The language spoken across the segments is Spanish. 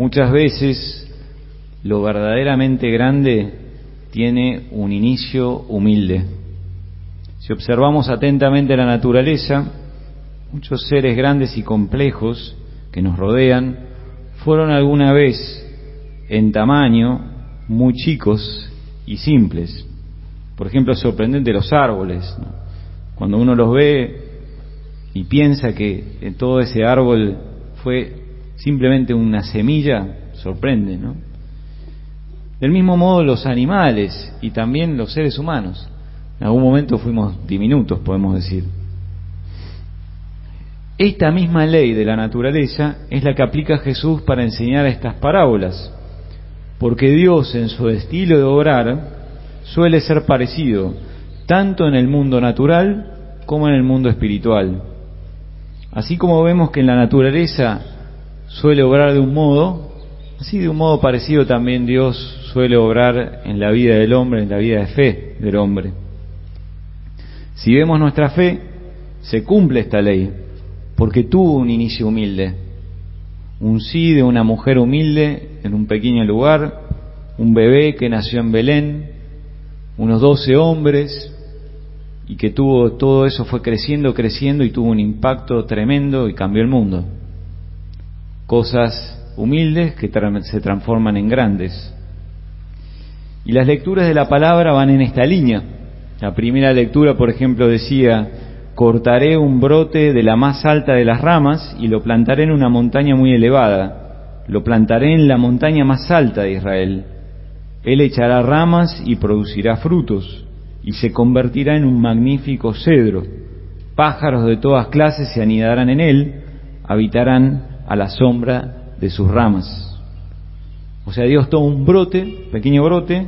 Muchas veces lo verdaderamente grande tiene un inicio humilde. Si observamos atentamente la naturaleza, muchos seres grandes y complejos que nos rodean fueron alguna vez en tamaño muy chicos y simples. Por ejemplo, sorprendente los árboles. Cuando uno los ve y piensa que todo ese árbol fue simplemente una semilla, sorprende, ¿no? Del mismo modo los animales y también los seres humanos. En algún momento fuimos diminutos, podemos decir. Esta misma ley de la naturaleza es la que aplica Jesús para enseñar estas parábolas, porque Dios en su estilo de obrar suele ser parecido tanto en el mundo natural como en el mundo espiritual. Así como vemos que en la naturaleza suele obrar de un modo, así de un modo parecido también Dios suele obrar en la vida del hombre, en la vida de fe del hombre. Si vemos nuestra fe, se cumple esta ley, porque tuvo un inicio humilde, un sí de una mujer humilde en un pequeño lugar, un bebé que nació en Belén, unos doce hombres, y que tuvo todo eso fue creciendo, creciendo y tuvo un impacto tremendo y cambió el mundo. Cosas humildes que se transforman en grandes. Y las lecturas de la palabra van en esta línea. La primera lectura, por ejemplo, decía, cortaré un brote de la más alta de las ramas y lo plantaré en una montaña muy elevada. Lo plantaré en la montaña más alta de Israel. Él echará ramas y producirá frutos y se convertirá en un magnífico cedro. Pájaros de todas clases se anidarán en él, habitarán a la sombra de sus ramas. O sea, Dios toma un brote, pequeño brote,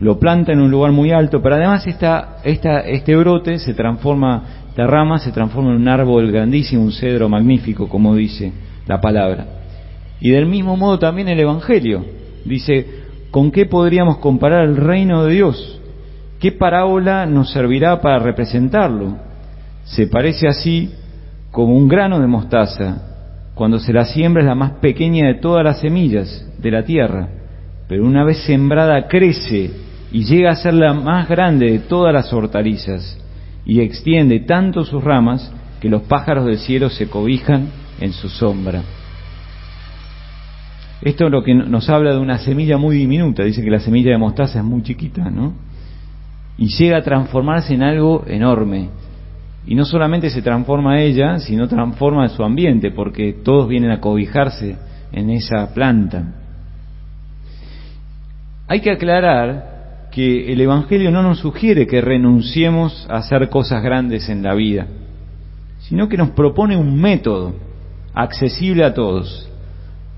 lo planta en un lugar muy alto, pero además esta, este brote se transforma, esta rama se transforma en un árbol grandísimo, un cedro magnífico, como dice la palabra. Y del mismo modo también el Evangelio. Dice, ¿con qué podríamos comparar el reino de Dios? ¿Qué parábola nos servirá para representarlo? Se parece así como un grano de mostaza. Cuando se la siembra es la más pequeña de todas las semillas de la tierra, pero una vez sembrada crece y llega a ser la más grande de todas las hortalizas y extiende tanto sus ramas que los pájaros del cielo se cobijan en su sombra. Esto es lo que nos habla de una semilla muy diminuta, dice que la semilla de mostaza es muy chiquita, ¿no? Y llega a transformarse en algo enorme. Y no solamente se transforma ella, sino transforma su ambiente, porque todos vienen a cobijarse en esa planta. Hay que aclarar que el Evangelio no nos sugiere que renunciemos a hacer cosas grandes en la vida, sino que nos propone un método accesible a todos,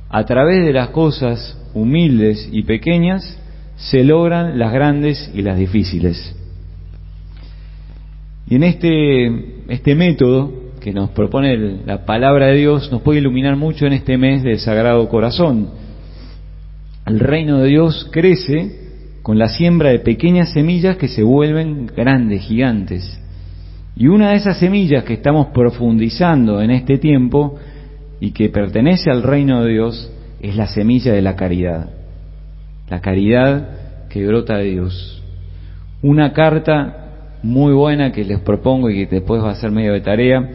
a través de las cosas humildes y pequeñas se logran las grandes y las difíciles. Y en este, este método que nos propone la palabra de Dios nos puede iluminar mucho en este mes del Sagrado Corazón. El reino de Dios crece con la siembra de pequeñas semillas que se vuelven grandes, gigantes. Y una de esas semillas que estamos profundizando en este tiempo y que pertenece al reino de Dios es la semilla de la caridad. La caridad que brota de Dios. Una carta muy buena que les propongo y que después va a ser medio de tarea,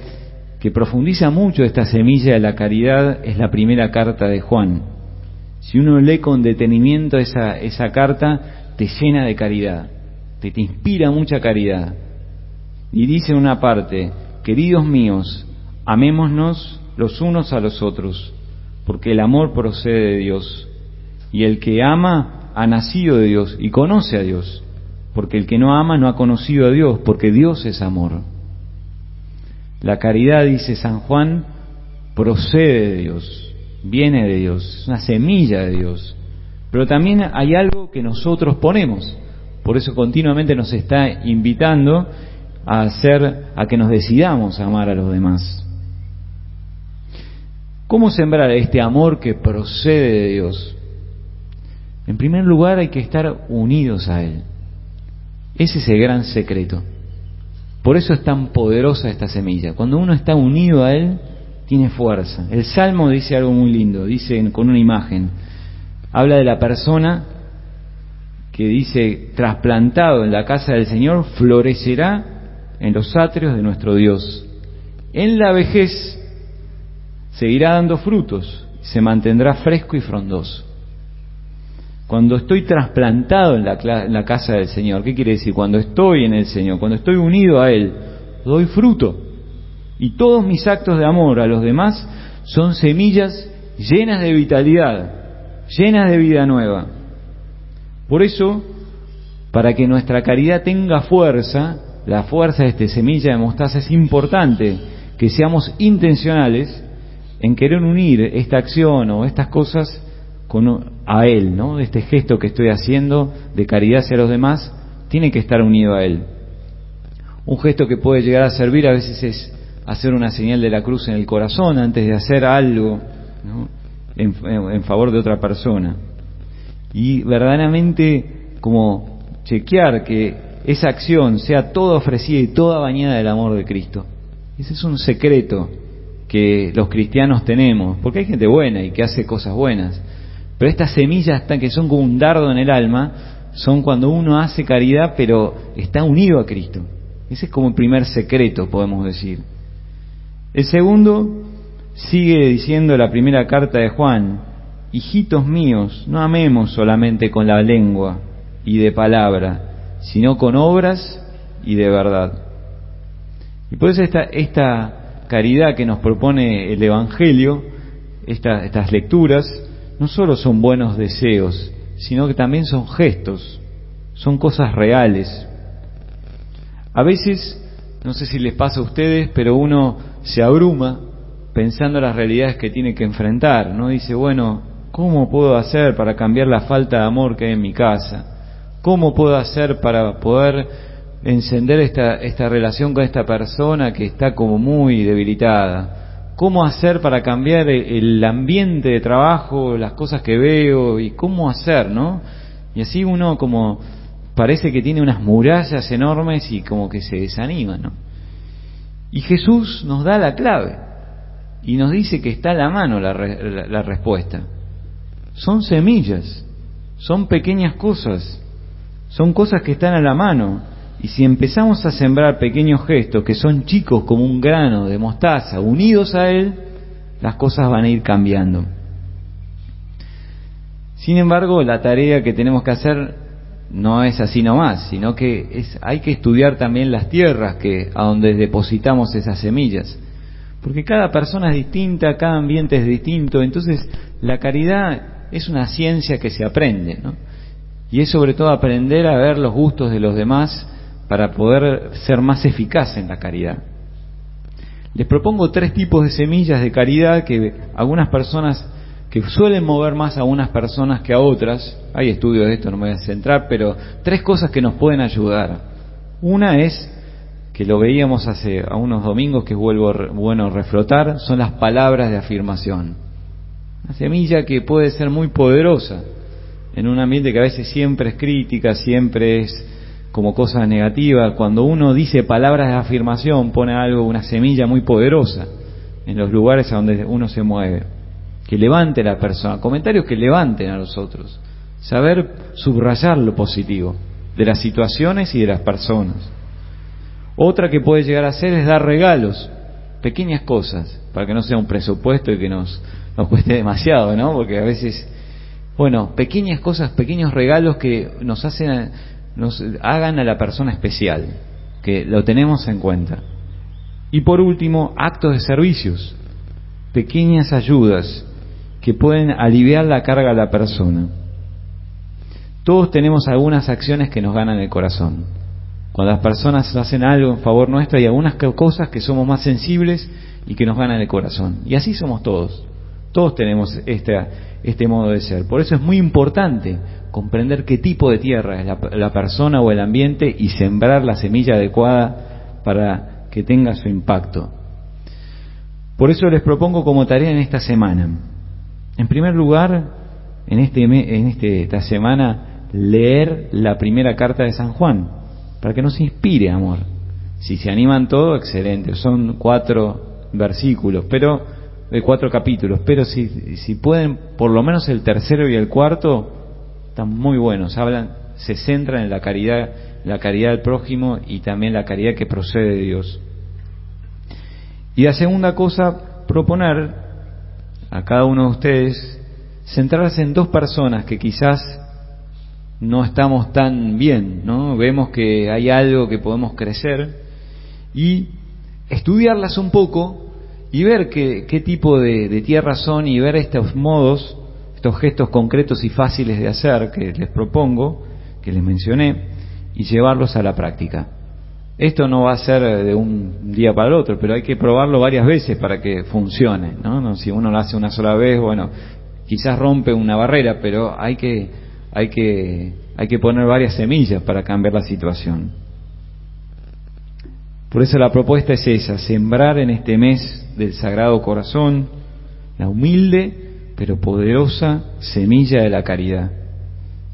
que profundiza mucho esta semilla de la caridad, es la primera carta de Juan. Si uno lee con detenimiento esa, esa carta, te llena de caridad, te, te inspira mucha caridad. Y dice una parte, queridos míos, amémonos los unos a los otros, porque el amor procede de Dios. Y el que ama ha nacido de Dios y conoce a Dios, porque el que no ama no ha conocido a Dios, porque Dios es amor. La caridad, dice San Juan, procede de Dios, viene de Dios, es una semilla de Dios. Pero también hay algo que nosotros ponemos, por eso continuamente nos está invitando a hacer, a que nos decidamos a amar a los demás. ¿Cómo sembrar este amor que procede de Dios? En primer lugar hay que estar unidos a Él. Ese es el gran secreto. Por eso es tan poderosa esta semilla. Cuando uno está unido a Él, tiene fuerza. El Salmo dice algo muy lindo, dice con una imagen, habla de la persona que dice, trasplantado en la casa del Señor, florecerá en los atrios de nuestro Dios. En la vejez seguirá dando frutos, se mantendrá fresco y frondoso. Cuando estoy trasplantado en la, casa del Señor, ¿qué quiere decir? Cuando estoy en el Señor, cuando estoy unido a Él, doy fruto. Y todos mis actos de amor a los demás son semillas llenas de vitalidad, llenas de vida nueva. Por eso, para que nuestra caridad tenga fuerza, la fuerza de esta semilla de mostaza es importante que seamos intencionales en querer unir esta acción o estas cosas con, a Él, ¿no? Este gesto que estoy haciendo de caridad hacia los demás tiene que estar unido a Él. Un gesto que puede llegar a servir a veces es hacer una señal de la cruz en el corazón antes de hacer algo en, en favor de otra persona. Y verdaderamente como chequear que esa acción sea toda ofrecida y toda bañada del amor de Cristo. Ese es un secreto que los cristianos tenemos, porque hay gente buena y que hace cosas buenas, pero estas semillas que son como un dardo en el alma son cuando uno hace caridad pero está unido a Cristo. Ese es como el primer secreto, podemos decir. El segundo sigue diciendo la primera carta de Juan, hijitos míos, no amemos solamente con la lengua y de palabra, sino con obras y de verdad. Y por eso esta, esta caridad que nos propone el Evangelio, estas lecturas, no solo son buenos deseos, sino que también son gestos, son cosas reales. A veces, no sé si les pasa a ustedes, pero uno se abruma pensando las realidades que tiene que enfrentar, ¿no? Dice, bueno, ¿cómo puedo hacer para cambiar la falta de amor que hay en mi casa? ¿Cómo puedo hacer para poder encender esta, esta relación con esta persona que está como muy debilitada? Cómo hacer para cambiar el ambiente de trabajo, las cosas que veo y cómo hacer, ¿no? Y así uno como parece que tiene unas murallas enormes y como que se desanima, ¿no? Y Jesús nos da la clave y nos dice que está a la mano la, la respuesta. Son semillas, son pequeñas cosas, son cosas que están a la mano y si empezamos a sembrar pequeños gestos que son chicos como un grano de mostaza, unidos a Él, las cosas van a ir cambiando. Sin embargo, la tarea que tenemos que hacer no es así nomás, sino que es, hay que estudiar también las tierras que, a donde depositamos esas semillas. Porque cada persona es distinta, cada ambiente es distinto, entonces la caridad es una ciencia que se aprende, ¿no? Y es sobre todo aprender a ver los gustos de los demás para poder ser más eficaz en la caridad. Les propongo tres tipos de semillas de caridad que algunas personas que suelen mover más a unas personas que a otras, hay estudios de esto, no me voy a centrar, pero tres cosas que nos pueden ayudar. Una es, que lo veíamos hace a unos domingos que vuelvo bueno reflotar, son las palabras de afirmación. Una semilla que puede ser muy poderosa en un ambiente que a veces siempre es crítica, siempre es como cosa negativa. Cuando uno dice palabras de afirmación, pone algo, una semilla muy poderosa en los lugares a donde uno se mueve. Que levante la persona, comentarios que levanten a los otros. Saber subrayar lo positivo de las situaciones y de las personas. Otra que puede llegar a ser es dar regalos, pequeñas cosas, para que no sea un presupuesto y que nos, nos cueste demasiado, ¿no? Porque a veces, bueno, pequeñas cosas, pequeños regalos que nos hacen nos hagan a la persona especial, que lo tenemos en cuenta. Y por último, actos de servicios, pequeñas ayudas que pueden aliviar la carga a la persona. Todos tenemos algunas acciones que nos ganan el corazón. Cuando las personas hacen algo en favor nuestro, hay algunas cosas que somos más sensibles y que nos ganan el corazón. Y así somos todos. Todos tenemos este, este modo de ser. Por eso es muy importante comprender qué tipo de tierra es la, persona o el ambiente y sembrar la semilla adecuada para que tenga su impacto. Por eso les propongo como tarea en esta semana, en primer lugar, en, este, en este, esta semana, leer la primera carta de San Juan, para que nos inspire amor. Si se animan todo, excelente, son cuatro versículos, pero de cuatro capítulos, pero si, si pueden, por lo menos el tercero y el cuarto, están muy buenos, hablan, se centran en la caridad, la caridad del prójimo y también la caridad que procede de Dios. Y la segunda cosa, proponer a cada uno de ustedes centrarse en dos personas que quizás no estamos tan bien, ¿no? Vemos que hay algo que podemos crecer y estudiarlas un poco y ver qué, qué tipo de, de tierra son y ver estos modos, estos gestos concretos y fáciles de hacer que les propongo, que les mencioné, y llevarlos a la práctica. Esto no va a ser de un día para el otro, pero hay que probarlo varias veces para que funcione. ¿no? Si uno lo hace una sola vez, bueno, quizás rompe una barrera, pero hay que, hay que, hay que poner varias semillas para cambiar la situación. Por eso la propuesta es esa, sembrar en este mes del Sagrado Corazón la humilde pero poderosa semilla de la caridad.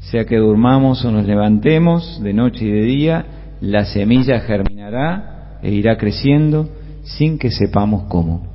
Sea que durmamos o nos levantemos de noche y de día, la semilla germinará e irá creciendo sin que sepamos cómo.